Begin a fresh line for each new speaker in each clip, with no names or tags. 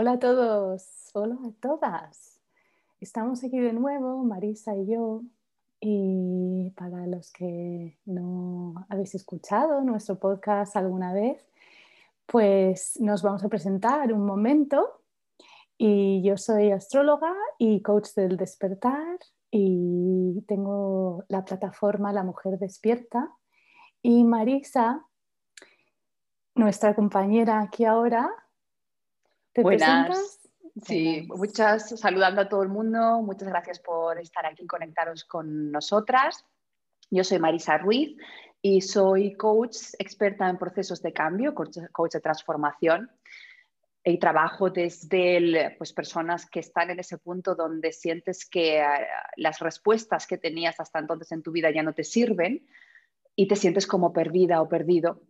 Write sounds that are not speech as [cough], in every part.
hola a todos, hola a todas. Estamos aquí de nuevo, Marisa y yo, y para los que no habéis escuchado nuestro podcast alguna vez, pues nos vamos a presentar un momento. Y yo soy astróloga y coach del despertar y tengo la plataforma La Mujer Despierta. Y Marisa, nuestra compañera aquí ahora,
¿te Buenas. Sí, muchas, saludando a todo el mundo, muchas gracias por estar aquí, conectaros con nosotras. Yo soy Marisa Ruiz y soy coach experta en procesos de cambio, coach, de transformación. Y trabajo desde pues, personas que están en ese punto donde sientes que eh, las respuestas que tenías hasta entonces en tu vida ya no te sirven y te sientes como perdida o perdido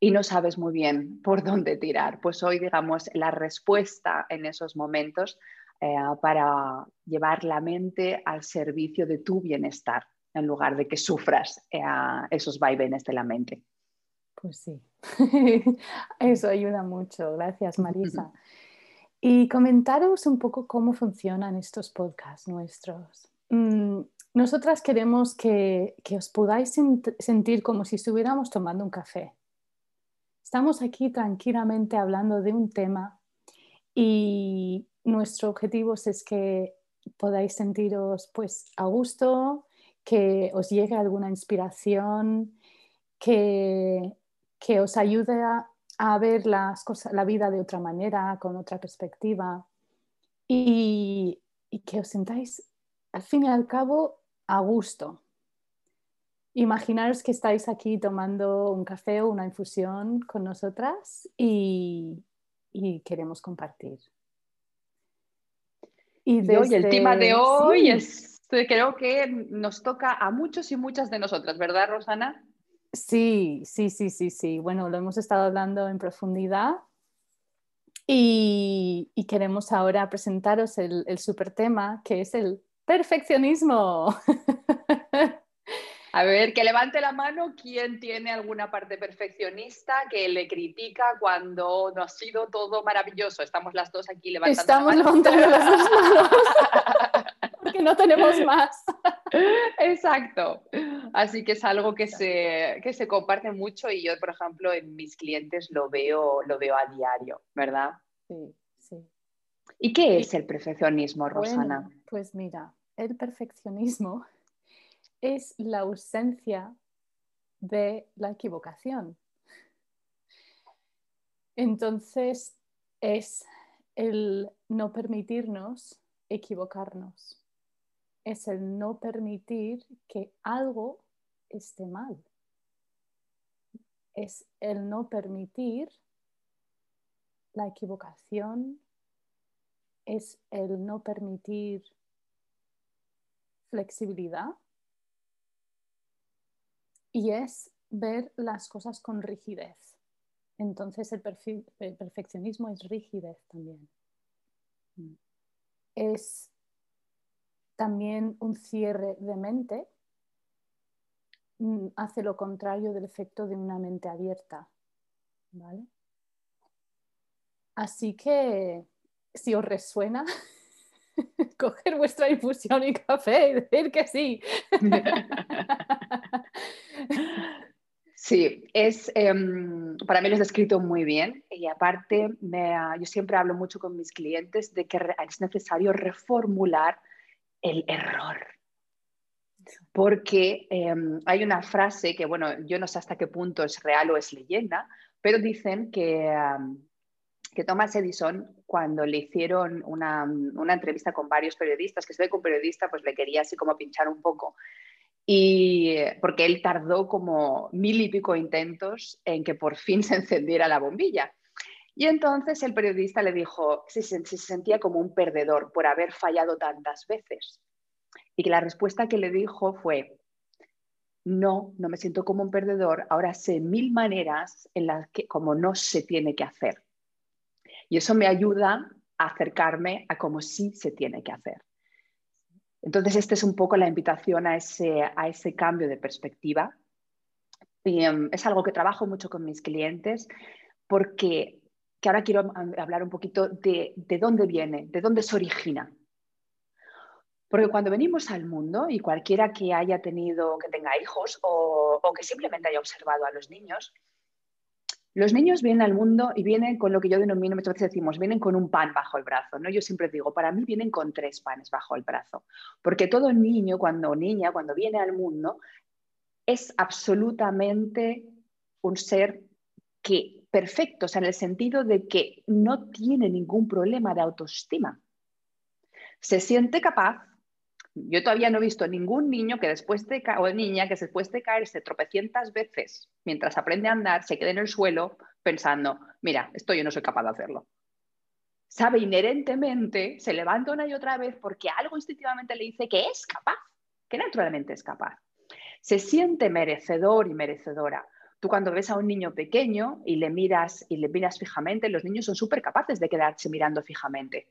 y no sabes muy bien por dónde tirar. Pues hoy, digamos, la respuesta en esos momentos eh, para llevar la mente al servicio de tu bienestar, en lugar de que sufras eh, esos vaivenes de la mente.
Pues sí, [laughs] eso ayuda mucho. Gracias, Marisa. Y comentaros un poco cómo funcionan estos podcasts nuestros. Mm, nosotras queremos que, que os podáis sentir como si estuviéramos tomando un café Estamos aquí tranquilamente hablando de un tema y nuestro objetivo es que podáis sentiros pues a gusto, que os llegue alguna inspiración, que, que os ayude a, ver las cosas, la vida de otra manera, con otra perspectiva y, y que os sentáis al fin y al cabo a gusto, Imaginaros que estáis aquí tomando un café o una infusión con nosotras y, queremos compartir.
Y, el tema de hoy es, creo que nos toca a muchos y muchas de nosotras, ¿verdad, Rosana?
Sí, sí, sí, sí, sí. Bueno, lo hemos estado hablando en profundidad y, queremos ahora presentaros el, el super tema que es el perfeccionismo. [laughs]
A ver, que levante la mano quien tiene alguna parte perfeccionista que le critica cuando no ha sido todo maravilloso. Estamos las dos aquí levantando
Estamos levantando las dos manos. [laughs] Porque no tenemos más.
Exacto. Así que es algo que se, que se comparte mucho y yo, por ejemplo, en mis clientes lo veo, lo veo a diario, ¿verdad?
Sí, sí.
¿Y qué es el perfeccionismo, Rosana?
pues mira, el perfeccionismo es la ausencia de la equivocación. Entonces es el no permitirnos equivocarnos. Es el no permitir que algo esté mal. Es el no permitir la equivocación. Es el no permitir flexibilidad y es ver las cosas con rigidez. Entonces el, perfeccionismo es rigidez también. Es también un cierre de mente, mm, hace lo contrario del efecto de una mente abierta. ¿vale? Así que si os resuena, [laughs] coger vuestra infusión y café y decir que sí. [laughs]
Sí, es, em, para mí lo has descrito muy bien y aparte yo siempre hablo mucho con mis clientes de que es necesario reformular el error. Porque em, hay una frase que, bueno, yo no sé hasta qué punto es real o es leyenda, pero dicen que, que Thomas Edison, cuando le hicieron una, una entrevista con varios periodistas, que estoy con periodista, pues le quería así como pinchar un poco y porque él tardó como mil y pico intentos en que por fin [laughs] se encendiera la bombilla. Y entonces el periodista le dijo si se, se sentía como un perdedor por haber fallado tantas veces. Y que la respuesta que le dijo fue, no, no me siento como un perdedor, ahora sé mil maneras en las que como no se tiene que hacer. Y eso me ayuda a acercarme a cómo sí se tiene que hacer. Entonces, esta es un poco la invitación a ese, a ese cambio de perspectiva. Y, em, es algo que trabajo mucho con mis clientes porque que ahora quiero hablar un poquito de, de dónde viene, de dónde se origina. Porque cuando venimos al mundo, y cualquiera que haya tenido, que tenga hijos o, o, que simplemente haya observado a los niños, los niños vienen al mundo y vienen con lo que yo denomino, muchas veces decimos, vienen con un pan bajo el brazo, ¿no? Yo siempre digo, para mí vienen con tres panes bajo el brazo, porque todo niño, cuando niña, cuando viene al mundo, es absolutamente un ser que perfecto, o sea, en el sentido de que no tiene ningún problema de autoestima. Se siente capaz. Yo todavía no he visto ningún niño que después de o niña que después de caerse tropecientas veces mientras aprende a andar se quede en el suelo pensando, mira, esto yo no soy capaz de hacerlo. Sabe inherentemente, se levanta una y otra vez porque algo instintivamente le dice que es capaz, que naturalmente es capaz. Se siente merecedor y merecedora Tú cuando ves a un niño pequeño y le miras y le miras fijamente, los niños son súper capaces de quedarse mirando fijamente.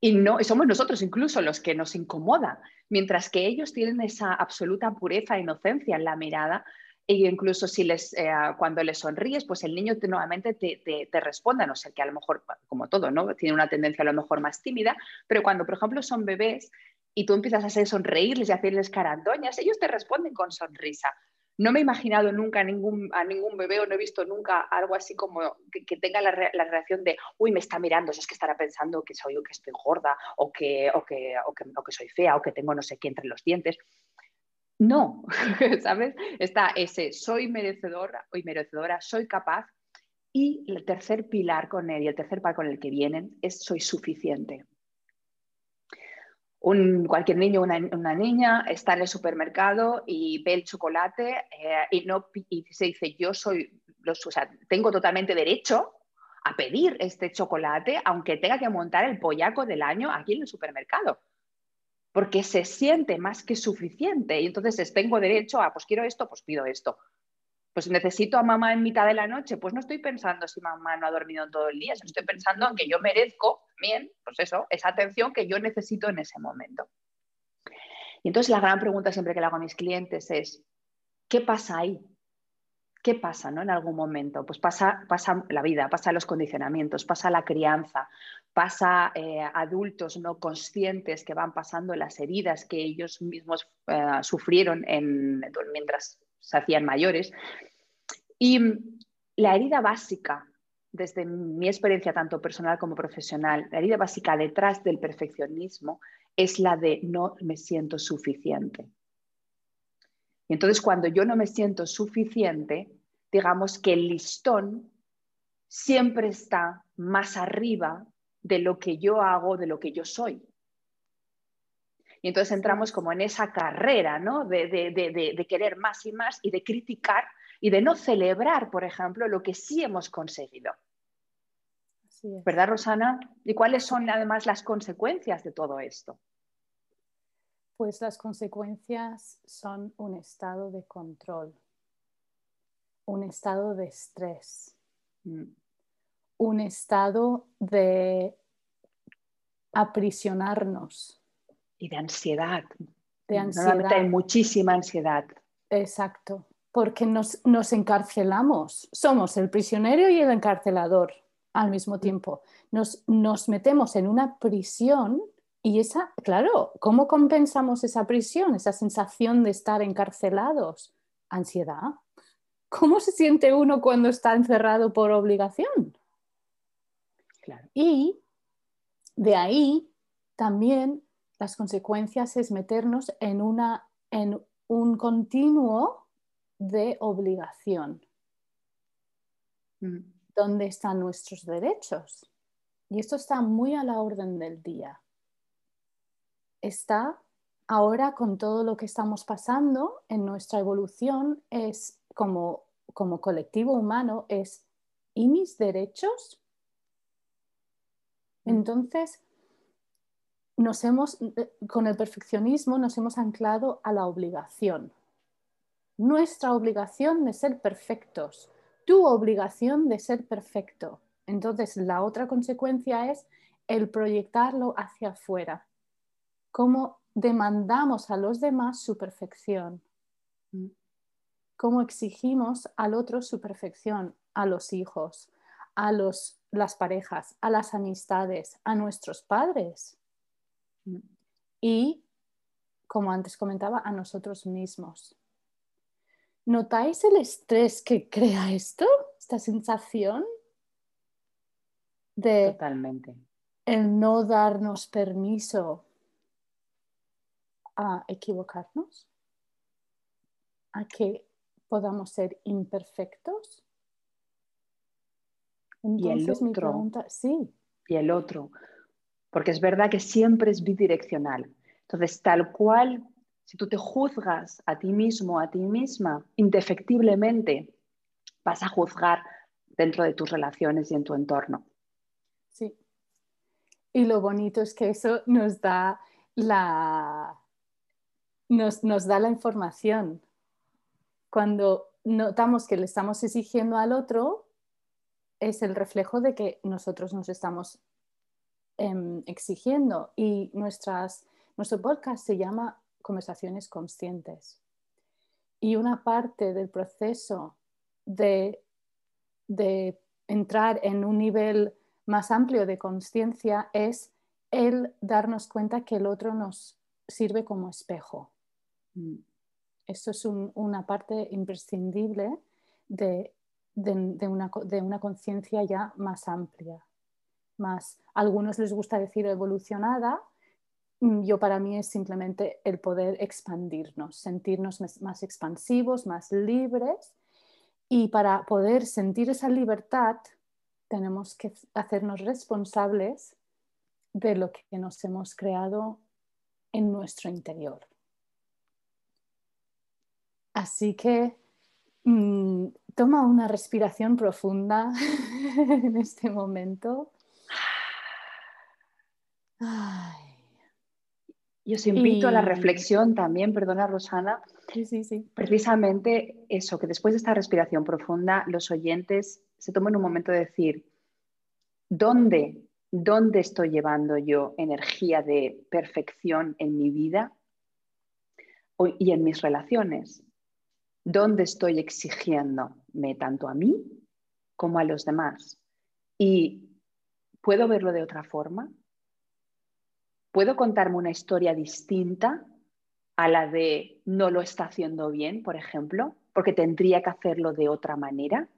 Y no, somos nosotros incluso los que nos incomoda, mientras que ellos tienen esa absoluta pureza e inocencia en la mirada. E incluso si les, eh, cuando les sonríes, pues el niño nuevamente te, te, te, responde, no sé, que a lo mejor, como todo, ¿no? Tiene una tendencia a lo mejor más tímida, pero cuando, por ejemplo, son bebés y tú empiezas a hacer sonreírles y hacerles carandoñas, ellos te responden con sonrisa no me he imaginado nunca a ningún, a ningún bebé o no he visto nunca algo así como que, tenga la, reacción de, uy, me está mirando, es que estará pensando que soy que estoy gorda o que, o que, o que, o que soy fea o que tengo no sé qué entre los dientes. No, [laughs] ¿sabes? Está ese soy merecedora y merecedora, soy capaz. Y el tercer pilar con él y el tercer pilar con el que vienen es soy suficiente un, cualquier niño una, niña está en el supermercado y ve el chocolate eh, y, no, y se dice, yo soy, los, o sea, tengo totalmente derecho a pedir este chocolate, aunque tenga que montar el pollaco del año aquí en el supermercado. Porque se siente más que suficiente y entonces tengo derecho a, pues quiero esto, pues pido esto pues necesito a mamá en mitad de la noche, pues no estoy pensando si mamá no ha dormido todo el día, estoy pensando en que yo merezco, bien, pues eso, esa atención que yo necesito en ese momento. Y entonces la gran pregunta siempre que le hago a mis clientes es, ¿qué pasa ahí? ¿Qué pasa ¿no? en algún momento? Pues pasa, pasa la vida, pasa los condicionamientos, pasa la crianza, pasa eh, adultos no conscientes que van pasando las heridas que ellos mismos eh, sufrieron en, mientras se hacían mayores. Y la herida básica, desde mi experiencia tanto personal como profesional, la herida básica detrás del perfeccionismo es la de no me siento suficiente. Y entonces cuando yo no me siento suficiente, digamos que el listón siempre está más arriba de lo que yo hago, de lo que yo soy. Y entonces entramos como en esa carrera, ¿no? De, querer más y más y de criticar y de no celebrar, por ejemplo, lo que sí hemos conseguido. ¿Verdad, Rosana? ¿Y cuáles son además las consecuencias de todo esto?
Pues las consecuencias son un estado de control, un estado de estrés, mm. un estado de aprisionarnos
y de ansiedad.
De ansiedad.
hay muchísima ansiedad.
Exacto, porque nos, nos, encarcelamos. Somos el prisionero y el encarcelador al mismo tiempo. Nos, nos metemos en una prisión y esa, claro, ¿cómo compensamos esa prisión, esa sensación de estar encarcelados? Ansiedad. ¿Cómo se siente uno cuando está encerrado por obligación?
Claro.
Y de ahí también las consecuencias es meternos en, una, en un continuo de obligación. Mm. ¿Dónde están nuestros derechos? Y esto está muy a la orden del día. Está ahora con todo lo que estamos pasando en nuestra evolución, es como, como colectivo humano, es ¿y mis derechos? Mm. Entonces, nos hemos, eh, con el perfeccionismo nos hemos anclado a la obligación. Nuestra obligación de ser perfectos, tu obligación de ser perfecto. Entonces, la otra consecuencia es el proyectarlo hacia afuera. Cómo demandamos a los demás su perfección. Cómo exigimos al otro su perfección, a los hijos, a los, las parejas, a las amistades, a nuestros padres. Y, como antes comentaba, a nosotros mismos. ¿Notáis el estrés que crea esto? Esta sensación de
Totalmente.
el no darnos permiso a equivocarnos, a que podamos ser imperfectos.
Entonces, mi
pregunta, sí.
Y el otro, porque es verdad que siempre es bidireccional. Entonces, tal cual, si tú te juzgas a ti mismo, a ti misma, indefectiblemente, vas a juzgar dentro de tus relaciones y en tu entorno.
Sí. Y lo bonito es que eso nos da la, nos, nos da la información. Cuando notamos que le estamos exigiendo al otro, es el reflejo de que nosotros nos estamos em, exigiendo. Y nuestras, nuestro podcast se llama Conversaciones Conscientes. Y una parte del proceso de, de entrar en un nivel más amplio de conciencia es el darnos cuenta que el otro nos sirve como espejo. Mm. Esto es una parte imprescindible de, una, conciencia ya más amplia. Más, a algunos les gusta decir evolucionada, mm, yo para mí es simplemente el poder expandirnos, sentirnos más expansivos, más libres. Y para poder sentir esa libertad, tenemos que hacernos responsables de lo que nos hemos creado en nuestro interior. Así que mm, toma una respiración profunda [laughs] en este momento.
Yo os invito a la reflexión también, perdona Rosana.
Sí, sí, sí.
Precisamente eso, que después de esta respiración profunda, los oyentes se tomen un momento de decir, ¿dónde, dónde estoy llevando yo energía de perfección en mi vida y en mis relaciones? dónde estoy exigiéndome tanto a mí como a los demás. Y puedo verlo de otra forma. Puedo contarme una historia distinta a la de no lo está haciendo bien, por ejemplo, porque tendría que hacerlo de otra manera.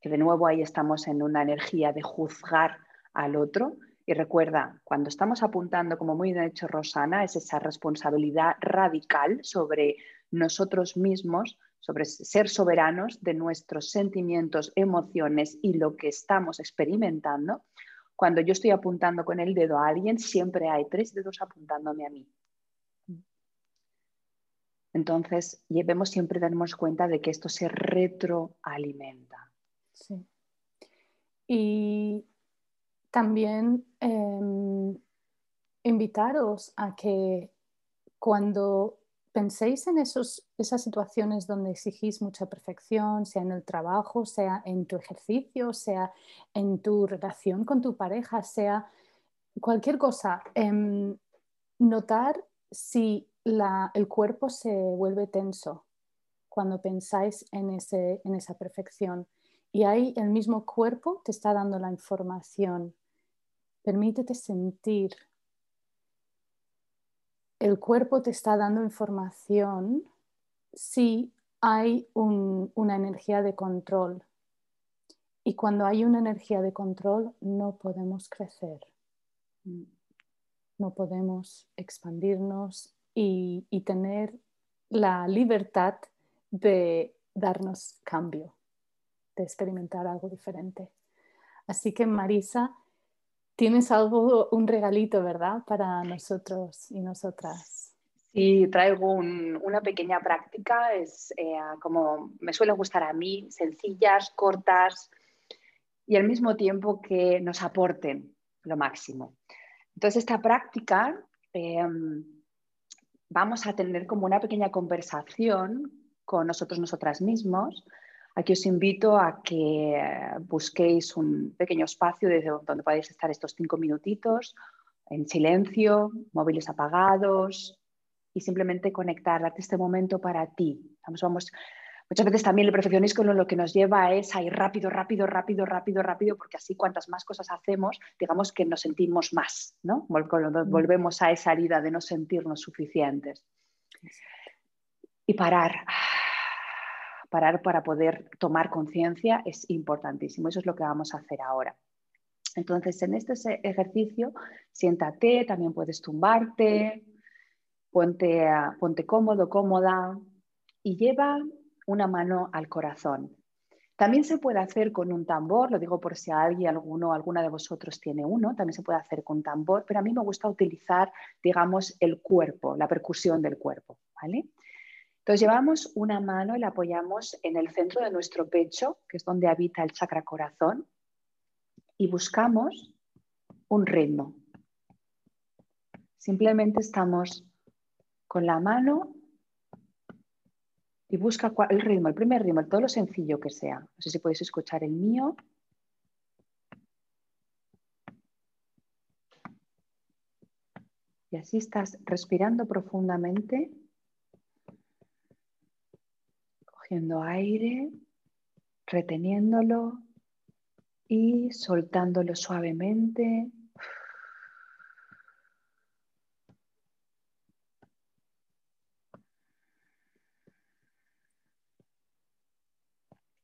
Que de nuevo ahí estamos en una energía de juzgar al otro. Y recuerda, cuando estamos apuntando, como muy bien hecho Rosana, es esa responsabilidad radical sobre nosotros mismos, sobre ser soberanos de nuestros sentimientos, emociones y lo que estamos experimentando, cuando yo estoy apuntando con el dedo a alguien, siempre hay tres dedos apuntándome a mí. Entonces, debemos siempre darnos cuenta de que esto se retroalimenta.
Sí. Y también em, invitaros a que cuando penséis en esos, esas situaciones donde exigís mucha perfección, sea en el trabajo, sea en tu ejercicio, sea en tu relación con tu pareja, sea cualquier cosa, em, notar si el cuerpo se vuelve tenso cuando pensáis en, ese, en esa perfección. Y ahí el mismo cuerpo te está dando la información. Permítete sentir el cuerpo te está dando información si hay una energía de control. Y cuando hay una energía de control no podemos crecer, no podemos expandirnos y, tener la libertad de darnos cambio, de experimentar algo diferente. Así que Marisa, Tienes algo, un regalito, ¿verdad? Para nosotros y nosotras.
Sí, traigo una pequeña práctica, es eh, como me suele gustar a mí, sencillas, cortas y al mismo tiempo que nos aporten lo máximo. Entonces, esta práctica em, vamos a tener como una pequeña conversación con nosotros, nosotras mismos, Aquí os invito a que busquéis un pequeño espacio desde donde podáis estar estos cinco minutitos en silencio, móviles apagados y simplemente conectar, darte este momento para ti. Vamos, vamos, Muchas veces también el perfeccionismo lo que nos lleva es a ir rápido, rápido, rápido, rápido, rápido, porque así cuantas más cosas hacemos, digamos que nos sentimos más, ¿no? Mm. Volvemos a esa herida de no sentirnos suficientes. Y parar, parar para poder tomar conciencia es importantísimo. Eso es lo que vamos a hacer ahora. Entonces, en este ejercicio, siéntate, también puedes tumbarte, ponte, ponte cómodo, cómoda y lleva una mano al corazón. También se puede hacer con un tambor, lo digo por si alguien, alguno, alguna de vosotros tiene uno, también se puede hacer con tambor, pero a mí me gusta utilizar, digamos, el cuerpo, la percusión del cuerpo, ¿vale? Entonces llevamos una mano y la apoyamos en el centro de nuestro pecho, que es donde habita el chakra corazón, y buscamos un ritmo. Simplemente estamos con la mano y busca el ritmo, el primer ritmo, todo lo sencillo que sea. No sé si podéis escuchar el mío. Y así estás respirando profundamente, cogiendo aire, reteniéndolo y soltándolo suavemente.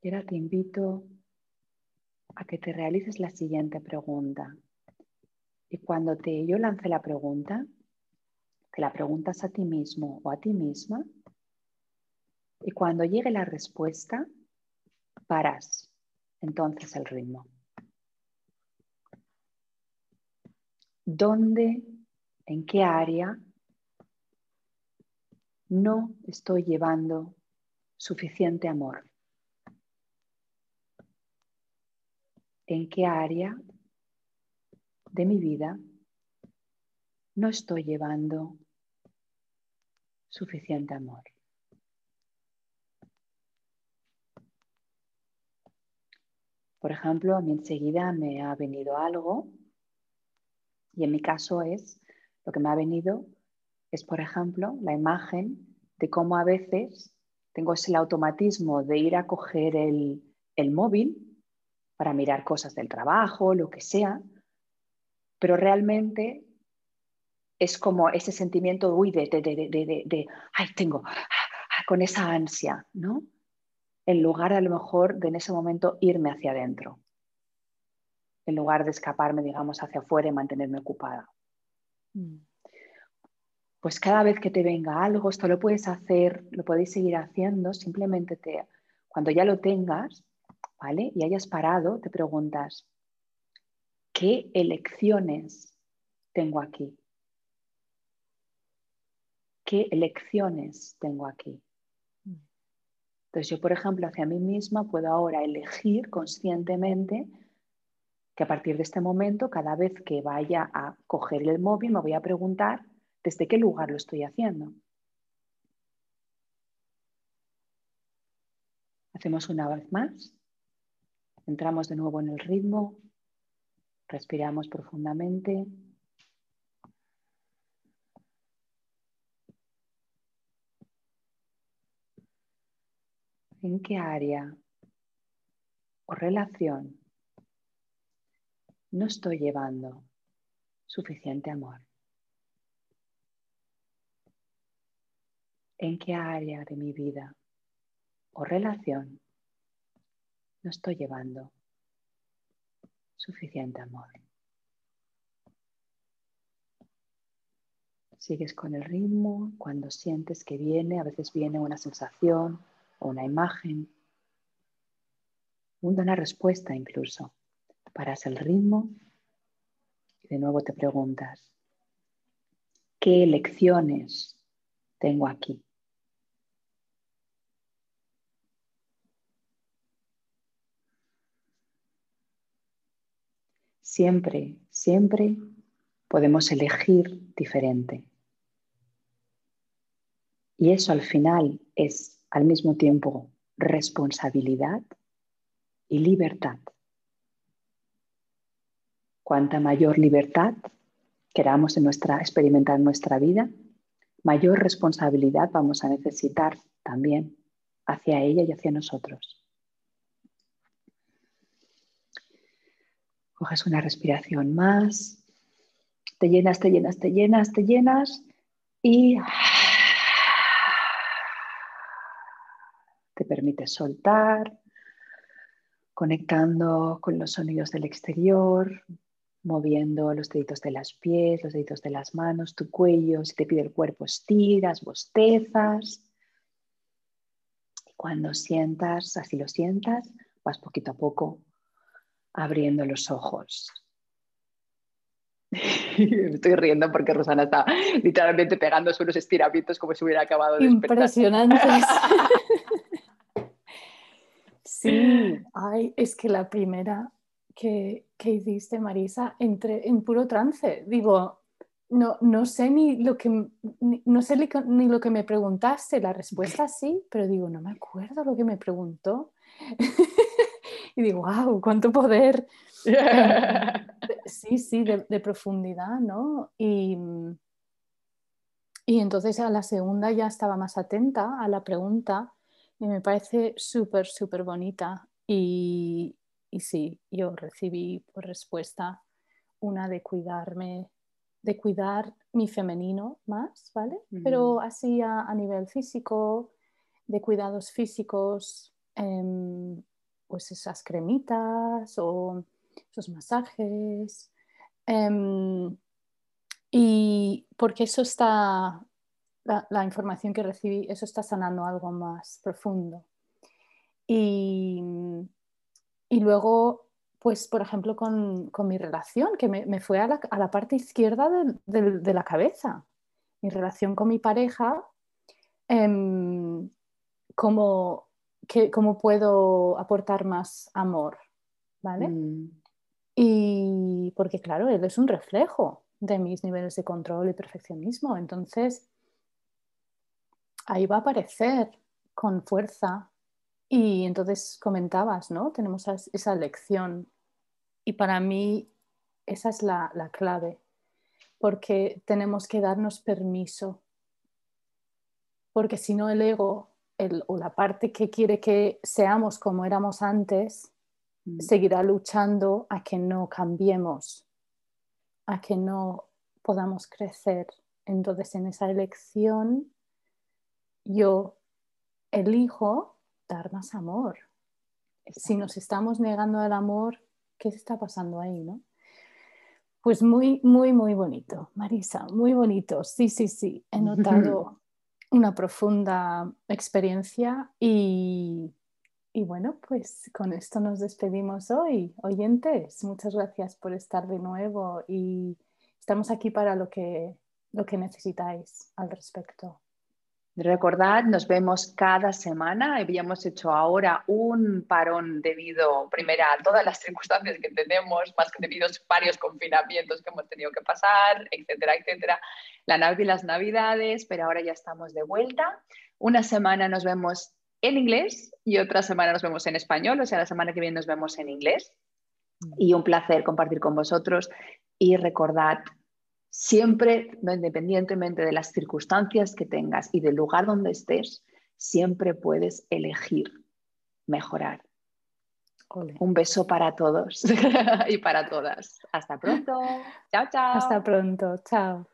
Y ahora te invito a que te realices la siguiente pregunta. Y cuando te, yo lance la pregunta, te la preguntas a ti mismo o a ti misma. Y cuando llegue la respuesta, paras entonces el ritmo. ¿Dónde, en qué área no estoy llevando suficiente amor? en qué área de mi vida no estoy llevando suficiente amor. Por ejemplo, a mí enseguida me ha venido algo y en mi caso es, lo que me ha venido es, por ejemplo, la imagen de cómo a veces tengo ese automatismo de ir a coger el, el móvil para mirar cosas del trabajo, lo que sea, pero realmente es como ese sentimiento uy, de, de, de, de, ay, tengo, con esa ansia, ¿no? En lugar de a lo mejor de en ese momento irme hacia adentro, en lugar de escaparme, digamos, hacia afuera y mantenerme ocupada. Mm. Pues cada vez que te venga algo, esto lo puedes hacer, lo podéis seguir haciendo, simplemente te, cuando ya lo tengas, y hayas parado, te preguntas, ¿qué elecciones tengo aquí? ¿Qué elecciones tengo aquí? Entonces yo, por ejemplo, hacia mí misma puedo ahora elegir conscientemente que a partir de este momento, cada vez que vaya a coger el móvil, me voy a preguntar desde qué lugar lo estoy haciendo. Hacemos una vez más. Entramos de nuevo en el ritmo, respiramos profundamente. ¿En qué área o relación no estoy llevando suficiente amor? ¿En qué área de mi vida o relación no estoy llevando suficiente amor. Sigues con el ritmo cuando sientes que viene, a veces viene una sensación o una imagen, una respuesta incluso. Paras el ritmo y de nuevo te preguntas, ¿qué lecciones tengo aquí? Siempre, siempre podemos elegir diferente. Y eso al final es al mismo tiempo responsabilidad y libertad. Cuanta mayor libertad queramos experimentar en nuestra vida, mayor responsabilidad vamos a necesitar también hacia ella y hacia nosotros. Coges una respiración más, te llenas, te llenas, te llenas, te llenas y te permite soltar, conectando con los sonidos del exterior, moviendo los deditos de las pies, los deditos de las manos, tu cuello, si te pide el cuerpo, estiras, bostezas. Y cuando sientas, así lo sientas, vas poquito a poco abriendo los ojos. [laughs] estoy riendo porque Rosana está literalmente pegando unos estiramientos como si hubiera acabado de
despertar. Impresionantes. [laughs] sí, Ay, es que la primera que, que hiciste, Marisa, entré en puro trance. Digo, no, no sé ni lo que no sé ni lo que me preguntaste, la respuesta sí, pero digo, no me acuerdo lo que me preguntó. [laughs] y digo, wow, cuánto poder. [laughs] sí, sí, de, profundidad, ¿no? Y, y entonces a la segunda ya estaba más atenta a la pregunta y me parece súper, súper bonita. Y, y sí, yo recibí por respuesta una de cuidarme, de cuidar mi femenino más, ¿vale? Pero así a, nivel físico, de cuidados físicos, em, pues esas cremitas o esos masajes. Em, y porque eso está, la, información que recibí, eso está sanando algo más profundo. Y, y luego, pues, por ejemplo, con, mi relación, que me, fue a la, parte izquierda de, la cabeza. Mi relación con mi pareja, em, como cómo puedo aportar más amor, ¿vale? Mm. Y porque claro, él es un reflejo de mis niveles de control y perfeccionismo, entonces ahí va a aparecer con fuerza y entonces comentabas, ¿no? Tenemos esa lección y para mí esa es la, la clave, porque tenemos que darnos permiso, porque si no el ego o la parte que quiere que seamos como éramos antes, mm. seguirá luchando a que no cambiemos, a que no podamos crecer. Entonces, en esa elección, yo elijo dar más amor. Si nos estamos negando al amor, ¿qué está pasando ahí, no? Pues muy, muy, muy bonito, Marisa, muy bonito. Sí, sí, sí. He [laughs] notado una profunda experiencia y, bueno, pues con esto nos despedimos hoy. Oyentes, muchas gracias por estar de nuevo y estamos aquí para lo que, lo que necesitáis al respecto.
Recordad, nos vemos cada semana. Habíamos hecho ahora un parón debido, primero, a todas las circunstancias que tenemos, más que debido a varios confinamientos que hemos tenido que pasar, etcétera, etcétera. La Navidad y las Navidades, pero ahora ya estamos de vuelta. Una semana nos vemos en inglés y otra semana nos vemos en español, o sea, la semana que viene nos vemos en inglés. Mm. Y un placer compartir con vosotros. Y recordad, siempre, independientemente de las circunstancias que tengas y del lugar donde estés, siempre puedes elegir mejorar. Un beso para todos [laughs] y para todas. Hasta pronto. chao, chao.
Hasta pronto. Chao.